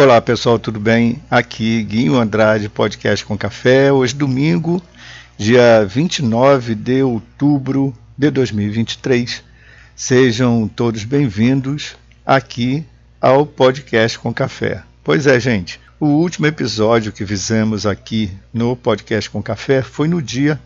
Olá pessoal, tudo bem? Aqui Guinho Andrade, podcast com café. Hoje, domingo, dia 29 de outubro de 2023. Sejam todos bem-vindos aqui ao podcast com café. Pois é, gente, o último episódio que fizemos aqui no podcast com café foi no dia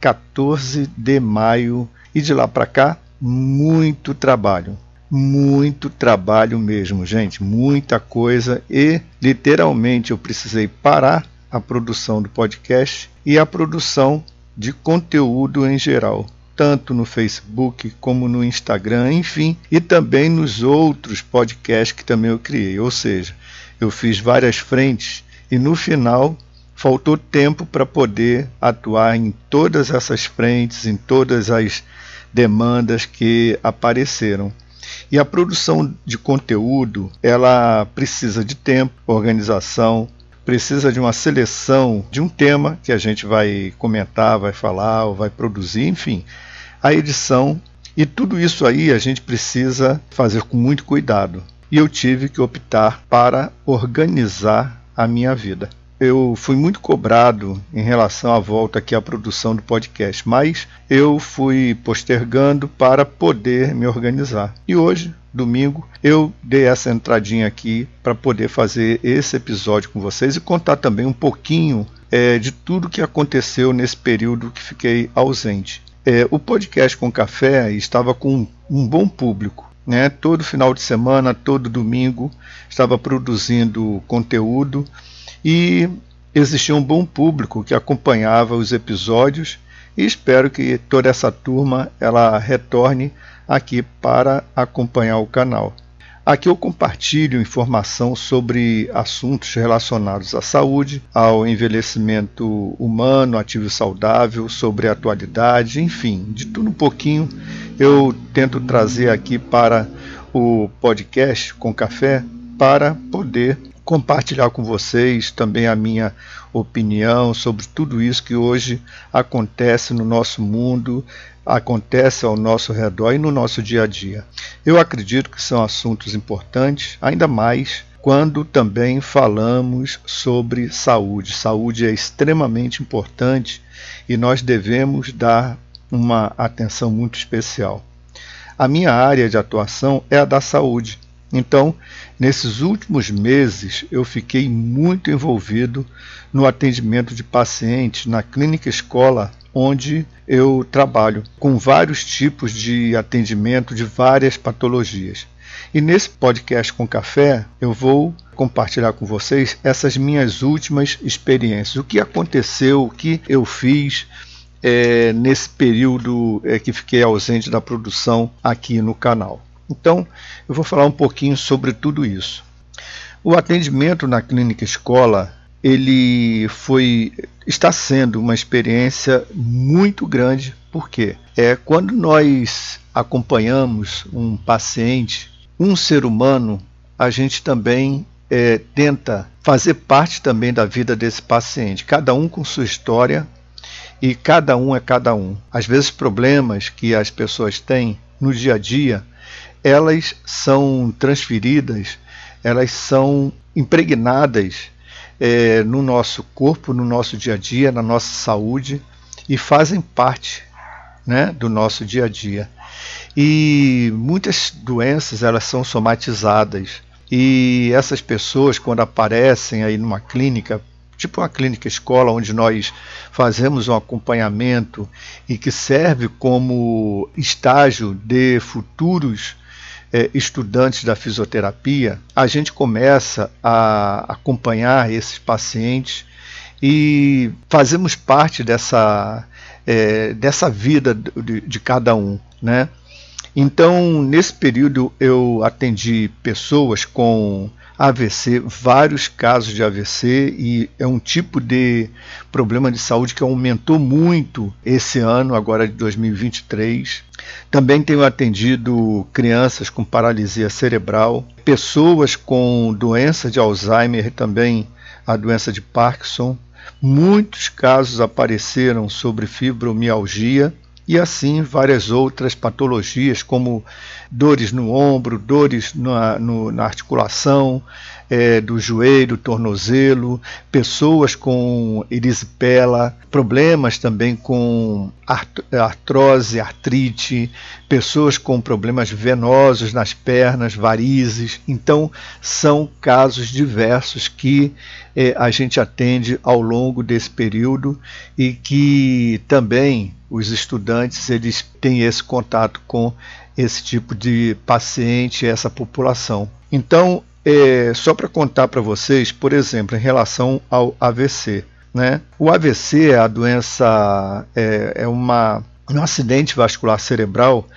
14 de maio e de lá para cá, muito trabalho muito trabalho mesmo, gente, muita coisa e literalmente eu precisei parar a produção do podcast e a produção de conteúdo em geral, tanto no Facebook como no Instagram, enfim, e também nos outros podcasts que também eu criei. Ou seja, eu fiz várias frentes e no final faltou tempo para poder atuar em todas essas frentes, em todas as demandas que apareceram. E a produção de conteúdo, ela precisa de tempo, organização, precisa de uma seleção de um tema que a gente vai comentar, vai falar ou vai produzir, enfim, a edição e tudo isso aí a gente precisa fazer com muito cuidado. E eu tive que optar para organizar a minha vida eu fui muito cobrado em relação à volta aqui à produção do podcast, mas eu fui postergando para poder me organizar. E hoje, domingo, eu dei essa entradinha aqui para poder fazer esse episódio com vocês e contar também um pouquinho é, de tudo que aconteceu nesse período que fiquei ausente. É, o podcast com café estava com um bom público. Né? Todo final de semana, todo domingo, estava produzindo conteúdo e existia um bom público que acompanhava os episódios e espero que toda essa turma ela retorne aqui para acompanhar o canal. Aqui eu compartilho informação sobre assuntos relacionados à saúde, ao envelhecimento humano, ativo e saudável, sobre a atualidade, enfim, de tudo um pouquinho eu tento trazer aqui para o podcast com café para poder compartilhar com vocês também a minha opinião sobre tudo isso que hoje acontece no nosso mundo, acontece ao nosso redor e no nosso dia a dia. Eu acredito que são assuntos importantes, ainda mais quando também falamos sobre saúde. Saúde é extremamente importante e nós devemos dar uma atenção muito especial. A minha área de atuação é a da saúde então, nesses últimos meses, eu fiquei muito envolvido no atendimento de pacientes na clínica escola onde eu trabalho, com vários tipos de atendimento de várias patologias. E nesse podcast com café, eu vou compartilhar com vocês essas minhas últimas experiências, o que aconteceu, o que eu fiz é, nesse período é, que fiquei ausente da produção aqui no canal. Então, eu vou falar um pouquinho sobre tudo isso. O atendimento na clínica escola, ele foi está sendo uma experiência muito grande, porque é quando nós acompanhamos um paciente, um ser humano, a gente também é, tenta fazer parte também da vida desse paciente, cada um com sua história e cada um é cada um. Às vezes problemas que as pessoas têm no dia a dia elas são transferidas, elas são impregnadas é, no nosso corpo, no nosso dia a dia, na nossa saúde e fazem parte né, do nosso dia a dia. E muitas doenças elas são somatizadas e essas pessoas quando aparecem aí numa clínica tipo uma clínica escola onde nós fazemos um acompanhamento e que serve como estágio de futuros é, estudantes da fisioterapia, a gente começa a acompanhar esses pacientes e fazemos parte dessa, é, dessa vida de, de cada um. Né? Então, nesse período, eu atendi pessoas com AVC, vários casos de AVC, e é um tipo de problema de saúde que aumentou muito esse ano, agora de 2023. Também tenho atendido crianças com paralisia cerebral, pessoas com doença de Alzheimer, também a doença de Parkinson. Muitos casos apareceram sobre fibromialgia e assim várias outras patologias, como dores no ombro, dores na, no, na articulação, é, do joelho, tornozelo, pessoas com erisipela, problemas também com artrose, artrite, pessoas com problemas venosos nas pernas, varizes. Então, são casos diversos que eh, a gente atende ao longo desse período e que também os estudantes eles têm esse contato com esse tipo de paciente, essa população. Então, é, só para contar para vocês, por exemplo, em relação ao AVC, né? O AVC é a doença, é, é uma, um acidente vascular cerebral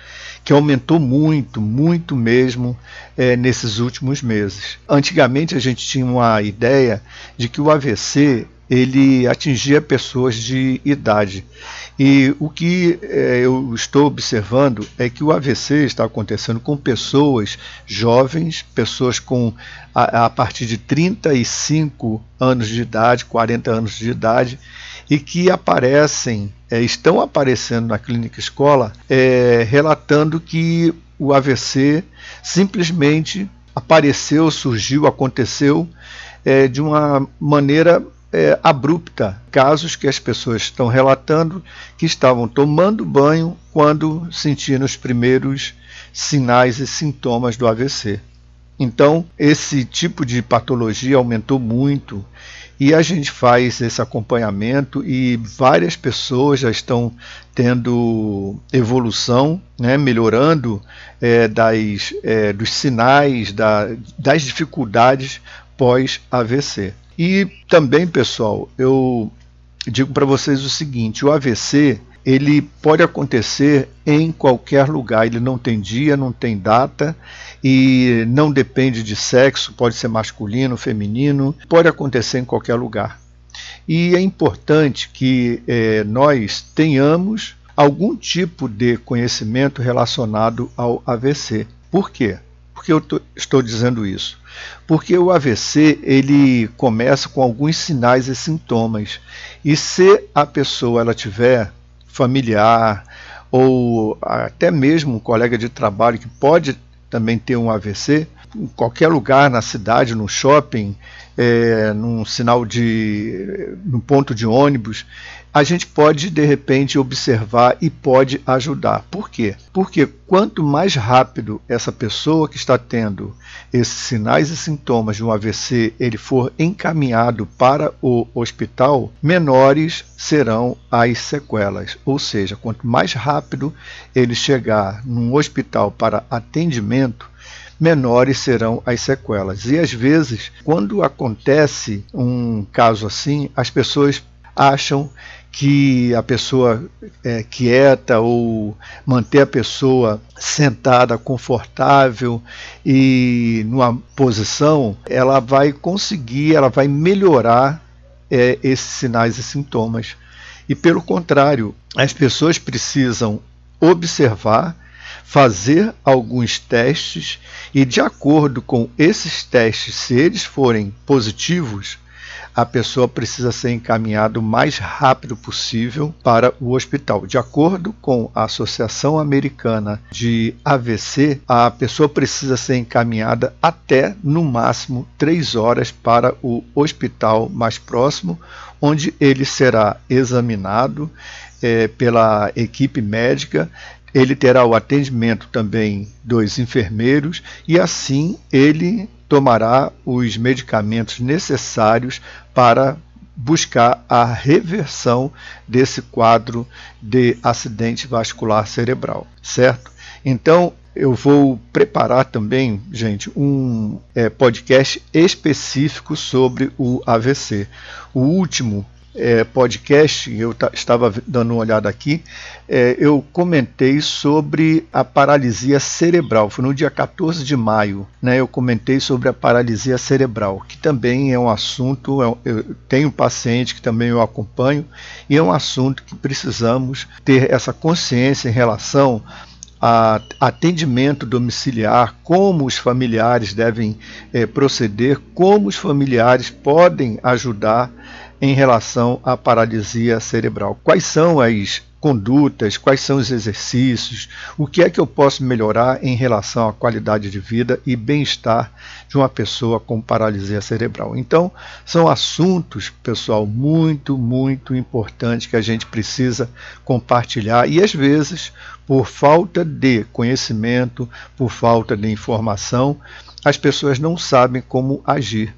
que aumentou muito, muito mesmo é, nesses últimos meses. Antigamente a gente tinha uma ideia de que o AVC ele atingia pessoas de idade. E o que é, eu estou observando é que o AVC está acontecendo com pessoas jovens, pessoas com a, a partir de 35 anos de idade, 40 anos de idade, e que aparecem, é, estão aparecendo na clínica escola, é, relatando que o AVC simplesmente apareceu, surgiu, aconteceu de uma maneira é, abrupta. Casos que as pessoas estão relatando que estavam tomando banho quando sentiram os primeiros sinais e sintomas do AVC. Então, esse tipo de patologia aumentou muito e a gente faz esse acompanhamento e várias pessoas já estão tendo evolução, né, melhorando é, das, é, dos sinais, da, das dificuldades pós-AVC. E também, pessoal, eu digo para vocês o seguinte: o AVC ele pode acontecer em qualquer lugar, ele não tem dia, não tem data e não depende de sexo, pode ser masculino, feminino, pode acontecer em qualquer lugar. E é importante que é, nós tenhamos algum tipo de conhecimento relacionado ao AVC. Por quê? Por que eu tô, estou dizendo isso? Porque o AVC ele começa com alguns sinais e sintomas. E se a pessoa ela tiver familiar ou até mesmo um colega de trabalho que pode também ter um AVC, em qualquer lugar na cidade, no shopping, é, num sinal de. num ponto de ônibus, a gente pode de repente observar e pode ajudar. Por quê? Porque quanto mais rápido essa pessoa que está tendo esses sinais e sintomas de um AVC ele for encaminhado para o hospital, menores serão as sequelas. Ou seja, quanto mais rápido ele chegar num hospital para atendimento, menores serão as sequelas. E às vezes, quando acontece um caso assim, as pessoas acham que a pessoa é quieta ou manter a pessoa sentada, confortável e numa posição, ela vai conseguir, ela vai melhorar é, esses sinais e sintomas. E pelo contrário, as pessoas precisam observar, fazer alguns testes e, de acordo com esses testes, se eles forem positivos, a pessoa precisa ser encaminhada o mais rápido possível para o hospital. De acordo com a Associação Americana de AVC, a pessoa precisa ser encaminhada até no máximo três horas para o hospital mais próximo, onde ele será examinado é, pela equipe médica ele terá o atendimento também dos enfermeiros e assim ele tomará os medicamentos necessários para buscar a reversão desse quadro de acidente vascular cerebral, certo? Então, eu vou preparar também, gente, um é, podcast específico sobre o AVC. O último é, podcast, eu estava dando uma olhada aqui, é, eu comentei sobre a paralisia cerebral. Foi no dia 14 de maio, né? Eu comentei sobre a paralisia cerebral, que também é um assunto. É eu tenho um paciente que também eu acompanho, e é um assunto que precisamos ter essa consciência em relação a atendimento domiciliar, como os familiares devem é, proceder, como os familiares podem ajudar em relação à paralisia cerebral. Quais são as condutas, quais são os exercícios, o que é que eu posso melhorar em relação à qualidade de vida e bem-estar de uma pessoa com paralisia cerebral. Então, são assuntos, pessoal, muito, muito importantes que a gente precisa compartilhar e às vezes, por falta de conhecimento, por falta de informação, as pessoas não sabem como agir.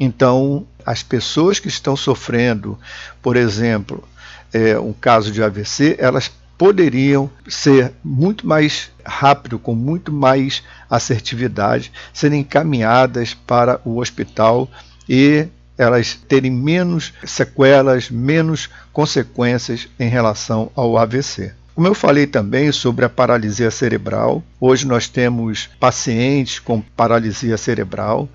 Então, as pessoas que estão sofrendo, por exemplo, é, um caso de AVC, elas poderiam ser muito mais rápido, com muito mais assertividade, serem encaminhadas para o hospital e elas terem menos sequelas, menos consequências em relação ao AVC. Como eu falei também sobre a paralisia cerebral, hoje nós temos pacientes com paralisia cerebral.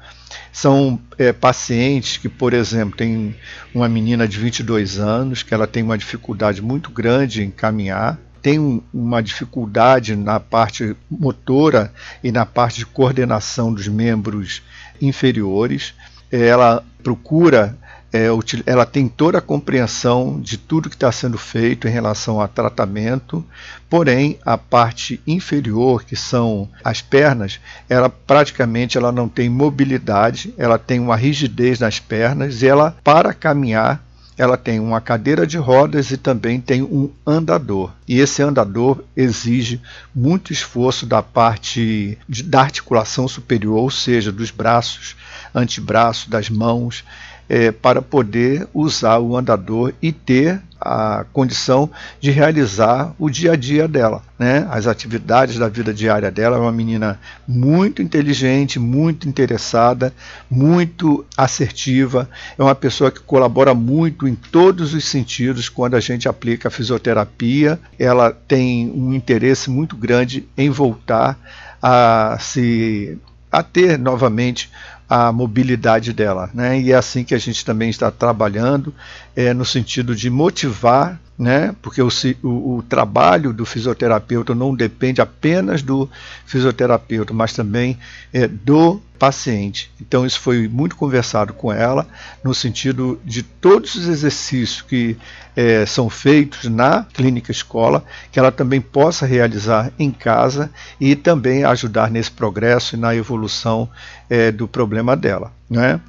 São é, pacientes que, por exemplo, tem uma menina de 22 anos que ela tem uma dificuldade muito grande em caminhar, tem um, uma dificuldade na parte motora e na parte de coordenação dos membros inferiores. Ela procura é, ela tem toda a compreensão de tudo que está sendo feito em relação a tratamento, porém a parte inferior, que são as pernas, ela praticamente ela não tem mobilidade, ela tem uma rigidez nas pernas e ela para caminhar ela tem uma cadeira de rodas e também tem um andador. E esse andador exige muito esforço da parte de, da articulação superior, ou seja, dos braços, antebraço, das mãos é, para poder usar o andador e ter a condição de realizar o dia a dia dela, né? as atividades da vida diária dela. É uma menina muito inteligente, muito interessada, muito assertiva, é uma pessoa que colabora muito em todos os sentidos quando a gente aplica a fisioterapia. Ela tem um interesse muito grande em voltar a se a ter novamente a mobilidade dela. Né? E é assim que a gente também está trabalhando, é, no sentido de motivar, né? porque o, o, o, trabalho do fisioterapeuta não depende apenas do fisioterapeuta, mas também é, do paciente. Então, isso foi muito conversado com ela, no sentido de todos os exercícios que é, são feitos na clínica escola, que ela também possa realizar em casa e também ajudar nesse progresso e na evolução é, do problema dela. Né?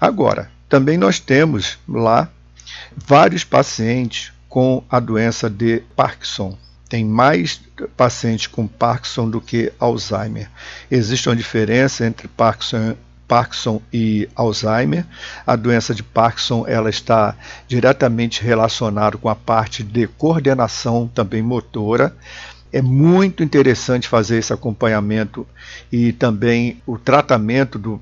Agora, também nós temos lá vários pacientes com a doença de Parkinson tem mais pacientes com Parkinson do que Alzheimer. Existe uma diferença entre Parkinson, Parkinson e Alzheimer. A doença de Parkinson ela está diretamente relacionada com a parte de coordenação também motora. É muito interessante fazer esse acompanhamento e também o tratamento do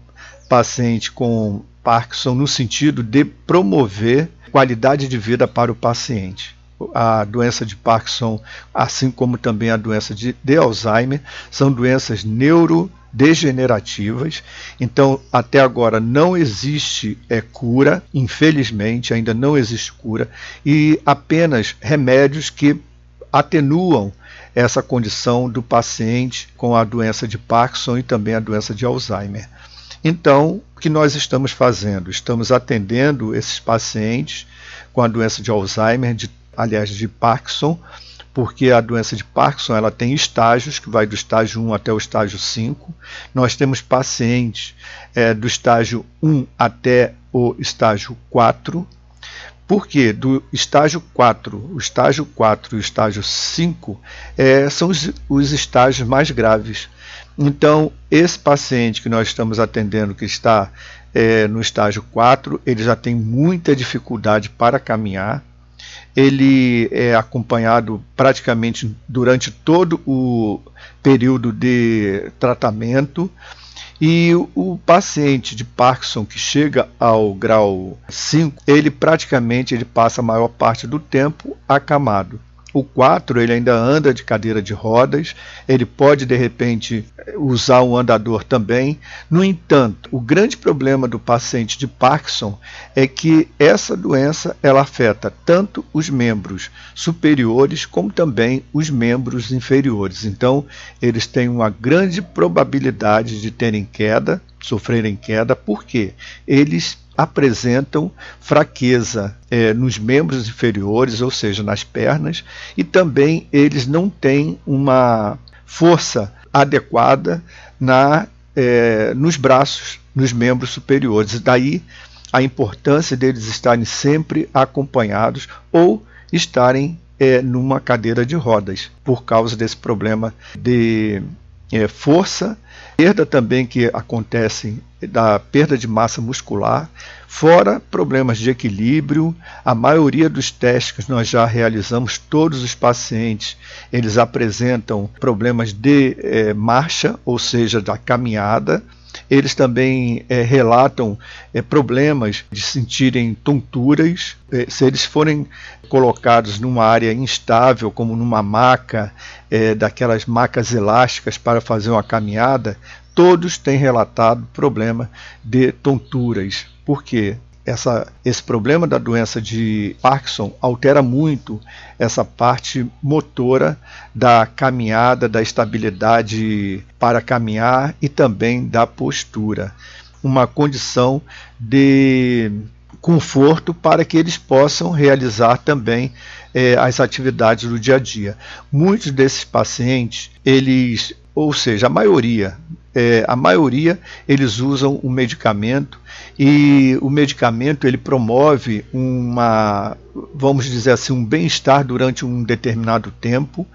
paciente com Parkinson no sentido de promover qualidade de vida para o paciente a doença de Parkinson, assim como também a doença de, de Alzheimer, são doenças neurodegenerativas. Então, até agora não existe é, cura, infelizmente, ainda não existe cura, e apenas remédios que atenuam essa condição do paciente com a doença de Parkinson e também a doença de Alzheimer. Então, o que nós estamos fazendo? Estamos atendendo esses pacientes com a doença de Alzheimer de aliás, de Parkinson, porque a doença de Parkinson ela tem estágios, que vai do estágio 1 até o estágio 5. Nós temos pacientes é, do estágio 1 até o estágio 4. Porque do estágio 4, o estágio 4 e o estágio 5 é, são os, os estágios mais graves. Então, esse paciente que nós estamos atendendo, que está é, no estágio 4, ele já tem muita dificuldade para caminhar, ele é acompanhado praticamente durante todo o período de tratamento. E o paciente de Parkinson que chega ao grau 5, ele praticamente ele passa a maior parte do tempo acamado. O 4 ele ainda anda de cadeira de rodas, ele pode de repente usar um andador também. No entanto, o grande problema do paciente de Parkinson é que essa doença ela afeta tanto os membros superiores como também os membros inferiores. Então, eles têm uma grande probabilidade de terem queda, sofrerem queda, porque eles apresentam fraqueza é, nos membros inferiores, ou seja, nas pernas, e também eles não têm uma força adequada na, é, nos braços, nos membros superiores. Daí a importância deles estarem sempre acompanhados ou estarem é, numa cadeira de rodas, por causa desse problema de é, força, perda também que acontece da perda de massa muscular, fora problemas de equilíbrio. A maioria dos testes que nós já realizamos, todos os pacientes, eles apresentam problemas de é, marcha, ou seja, da caminhada, eles também é, relatam é, problemas de sentirem tonturas. Se eles forem colocados numa área instável, como numa maca, daquelas macas elásticas para fazer uma caminhada, todos têm relatado problema de tonturas. Por quê? essa, esse problema da doença de Parkinson altera muito essa parte motora da caminhada, da estabilidade para caminhar e também da postura. Uma condição de conforto para que eles possam realizar também é, as atividades do dia a dia. Muitos desses pacientes, eles, ou seja, a maioria, é, a maioria eles usam o medicamento e o medicamento ele promove uma, vamos dizer assim, um bem-estar durante um determinado tempo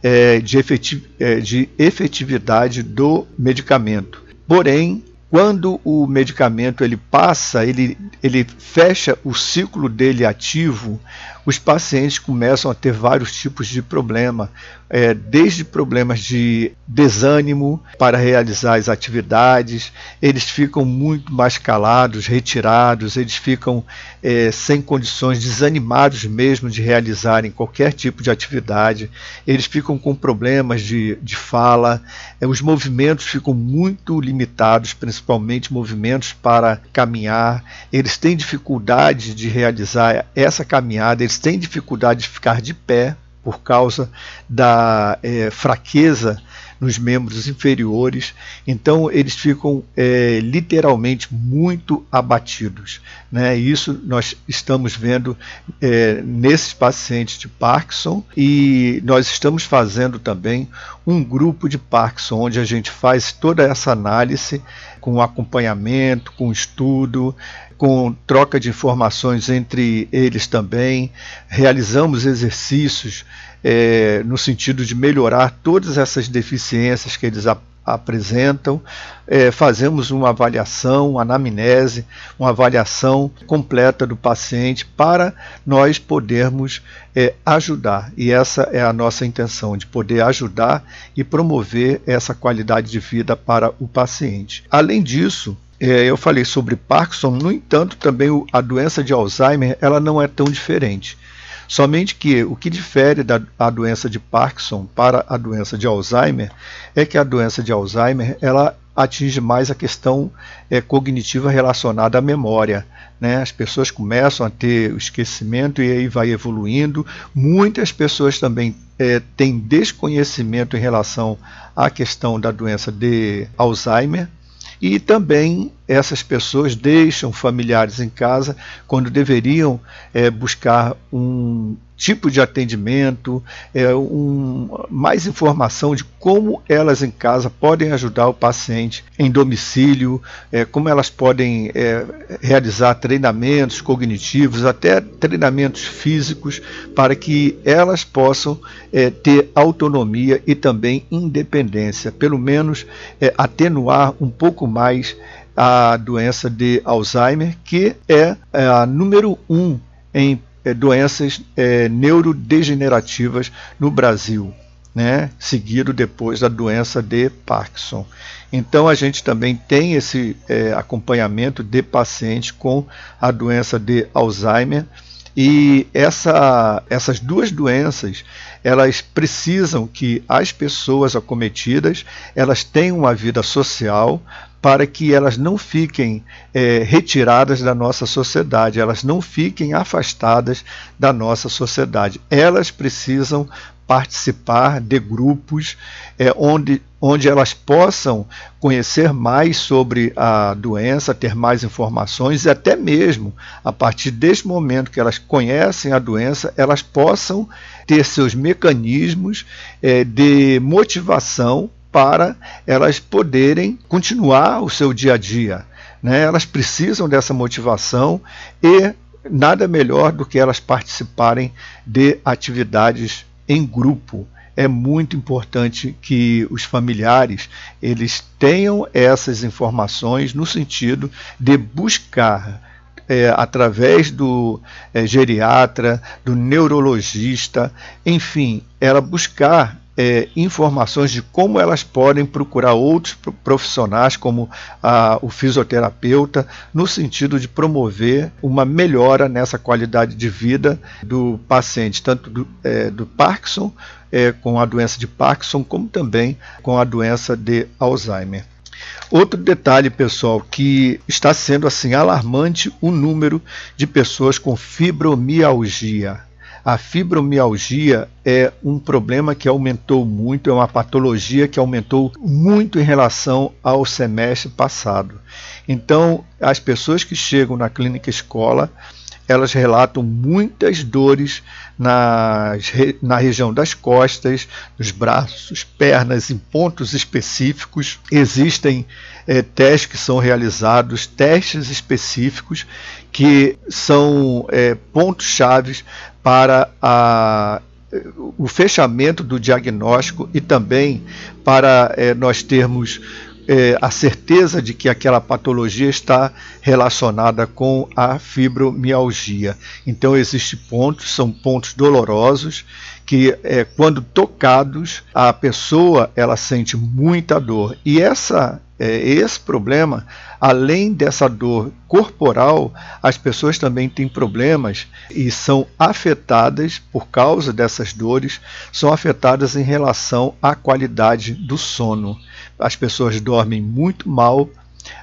é, de, efetiv é, de efetividade do medicamento. Porém, quando o medicamento ele passa, ele, ele fecha o ciclo dele ativo, os pacientes começam a ter vários tipos de problema, é, desde problemas de desânimo para realizar as atividades, eles ficam muito mais calados, retirados, eles ficam é, sem condições, desanimados mesmo de realizarem qualquer tipo de atividade, eles ficam com problemas de, de fala, é, os movimentos ficam muito limitados, principalmente movimentos para caminhar, eles têm dificuldade de realizar essa caminhada, eles têm dificuldade de ficar de pé por causa da é, fraqueza nos membros inferiores, então eles ficam é, literalmente muito abatidos. Né? Isso nós estamos vendo é, nesses pacientes de Parkinson e nós estamos fazendo também um grupo de Parkinson, onde a gente faz toda essa análise com acompanhamento, com estudo, com troca de informações entre eles também, realizamos exercícios é, no sentido de melhorar todas essas deficiências que eles ap apresentam, é, fazemos uma avaliação, uma anamnese, uma avaliação completa do paciente para nós podermos é, ajudar. E essa é a nossa intenção, de poder ajudar e promover essa qualidade de vida para o paciente. Além disso, é, eu falei sobre Parkinson, no entanto, também a doença de Alzheimer ela não é tão diferente. Somente que o que difere da a doença de Parkinson para a doença de Alzheimer é que a doença de Alzheimer ela atinge mais a questão é, cognitiva relacionada à memória. Né? As pessoas começam a ter o esquecimento e aí vai evoluindo. Muitas pessoas também é, têm desconhecimento em relação à questão da doença de Alzheimer, e também essas pessoas deixam familiares em casa quando deveriam é, buscar um tipo de atendimento, é, um, mais informação de como elas em casa podem ajudar o paciente em domicílio, é, como elas podem é, realizar treinamentos cognitivos, até treinamentos físicos, para que elas possam é, ter autonomia e também independência, pelo menos é, atenuar um pouco mais a doença de Alzheimer, que é, é a número um em doenças é, neurodegenerativas no Brasil, né? seguido depois da doença de Parkinson. Então a gente também tem esse é, acompanhamento de pacientes com a doença de Alzheimer e essa, essas duas doenças elas precisam que as pessoas acometidas elas tenham uma vida social para que elas não fiquem é, retiradas da nossa sociedade, elas não fiquem afastadas da nossa sociedade. Elas precisam participar de grupos é, onde onde elas possam conhecer mais sobre a doença, ter mais informações e até mesmo a partir deste momento que elas conhecem a doença, elas possam ter seus mecanismos é, de motivação para elas poderem continuar o seu dia a dia. Né? Elas precisam dessa motivação e nada melhor do que elas participarem de atividades em grupo é muito importante que os familiares eles tenham essas informações no sentido de buscar é, através do é, geriatra, do neurologista, enfim, ela buscar é, informações de como elas podem procurar outros profissionais, como a, o fisioterapeuta, no sentido de promover uma melhora nessa qualidade de vida do paciente, tanto do, é, do Parkinson, é, com a doença de Parkinson, como também com a doença de Alzheimer. Outro detalhe, pessoal, que está sendo assim alarmante o número de pessoas com fibromialgia. A fibromialgia é um problema que aumentou muito, é uma patologia que aumentou muito em relação ao semestre passado. Então, as pessoas que chegam na clínica escola, elas relatam muitas dores nas, na região das costas, dos braços, pernas, em pontos específicos. Existem é, testes que são realizados, testes específicos que são é, pontos chaves para a, o fechamento do diagnóstico e também para é, nós termos é, a certeza de que aquela patologia está relacionada com a fibromialgia. Então, existem pontos, são pontos dolorosos que, é, quando tocados, a pessoa ela sente muita dor. E essa é, esse problema, além dessa dor corporal, as pessoas também têm problemas e são afetadas por causa dessas dores, são afetadas em relação à qualidade do sono. As pessoas dormem muito mal,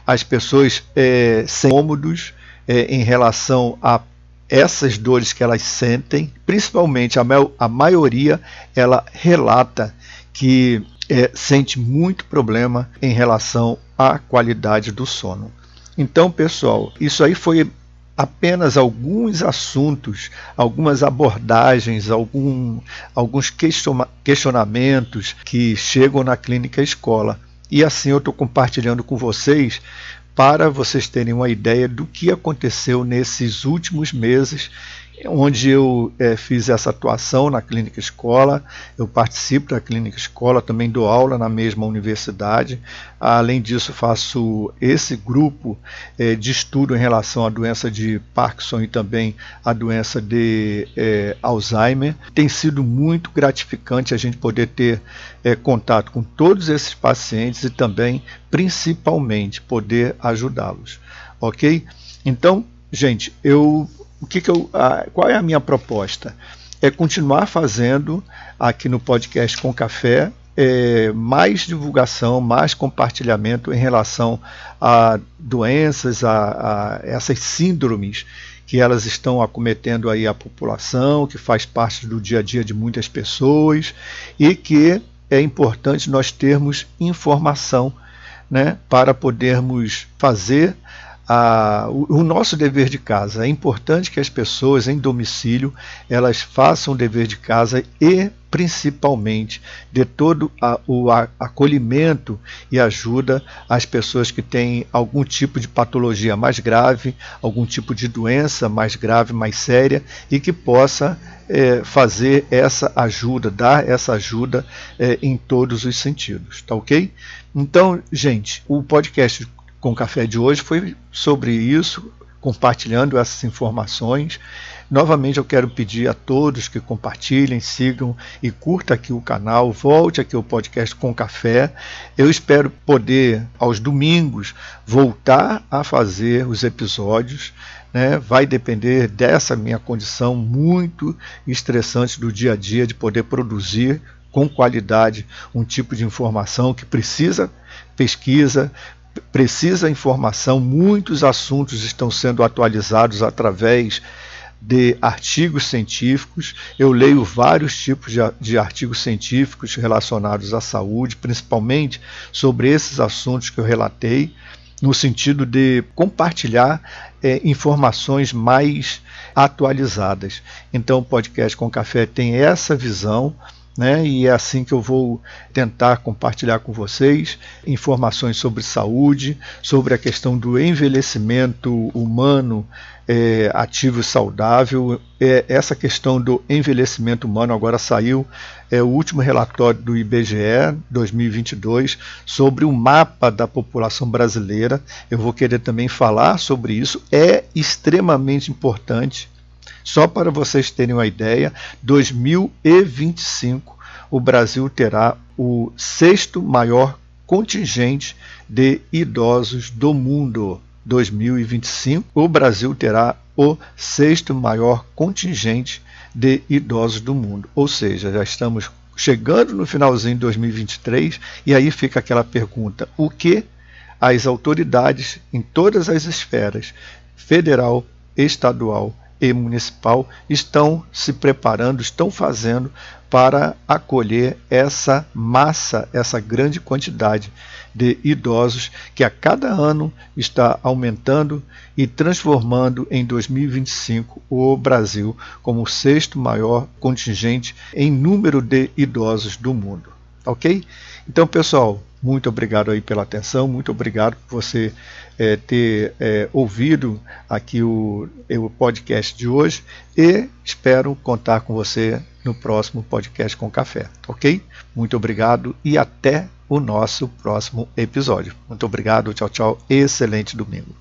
as pessoas é, sem cômodos é, em relação a essas dores que elas sentem, principalmente a, a maioria, ela relata que é, sente muito problema em relação à qualidade do sono. Então, pessoal, isso aí foi apenas alguns assuntos, algumas abordagens, algum, alguns questionamentos que chegam na clínica escola. E assim eu estou compartilhando com vocês para vocês terem uma ideia do que aconteceu nesses últimos meses onde eu é, fiz essa atuação na clínica escola, eu participo da clínica escola, também dou aula na mesma universidade. Além disso, faço esse grupo é, de estudo em relação à doença de Parkinson e também à doença de é, Alzheimer. Tem sido muito gratificante a gente poder ter contato com todos esses pacientes e também, principalmente, poder ajudá-los. Ok? Então, gente, eu o que, que eu, a, qual é a minha proposta? É continuar fazendo aqui no podcast com café é, mais divulgação, mais compartilhamento em relação a doenças, a, a, essas síndromes que elas estão acometendo aí a população, que faz parte do dia a dia de muitas pessoas e que é importante nós termos informação né, para podermos fazer a, o, o, nosso dever de casa. É importante que as pessoas em domicílio elas façam o dever de casa e principalmente de todo a, o a, acolhimento e ajuda às pessoas que têm algum tipo de patologia mais grave, algum tipo de doença mais grave, mais séria e que possa é, fazer essa ajuda, dar essa ajuda é, em todos os sentidos, tá ok? Então, gente, o podcast com o café de hoje foi sobre isso, compartilhando essas informações. Novamente eu quero pedir a todos que compartilhem, sigam e curta aqui o canal, volte aqui o podcast com café. Eu espero poder aos domingos voltar a fazer os episódios. Né? Vai depender dessa minha condição muito estressante do dia a dia de poder produzir com qualidade um tipo de informação que precisa pesquisa, precisa informação, muitos assuntos estão sendo atualizados através de artigos científicos. Eu leio vários tipos de, artigos científicos relacionados à saúde, principalmente sobre esses assuntos que eu relatei, no sentido de compartilhar é, informações mais atualizadas. Então, o podcast com café tem essa visão né? E é assim que eu vou tentar compartilhar com vocês informações sobre saúde, sobre a questão do envelhecimento humano é, ativo e saudável. É, essa questão do envelhecimento humano agora saiu é o último relatório do IBGE 2022 sobre o mapa da população brasileira. Eu vou querer também falar sobre isso. É extremamente importante só para vocês terem uma ideia, 2025 o Brasil terá o sexto maior contingente de idosos do mundo. 2025, o Brasil terá o sexto maior contingente de idosos do mundo. Ou seja, já estamos chegando no finalzinho de 2023 e aí fica aquela pergunta: o que as autoridades em todas as esferas, federal, estadual e municipal estão se preparando, estão fazendo para acolher essa massa, essa grande quantidade de idosos que a cada ano está aumentando e transformando em 2025 o Brasil como o sexto maior contingente em número de idosos do mundo. Ok? Então, pessoal, muito obrigado aí pela atenção, muito obrigado por você é, ter é, ouvido aqui o, o podcast de hoje e espero contar com você no próximo podcast com café, ok? Muito obrigado e até o nosso próximo episódio. Muito obrigado, tchau, tchau, excelente domingo.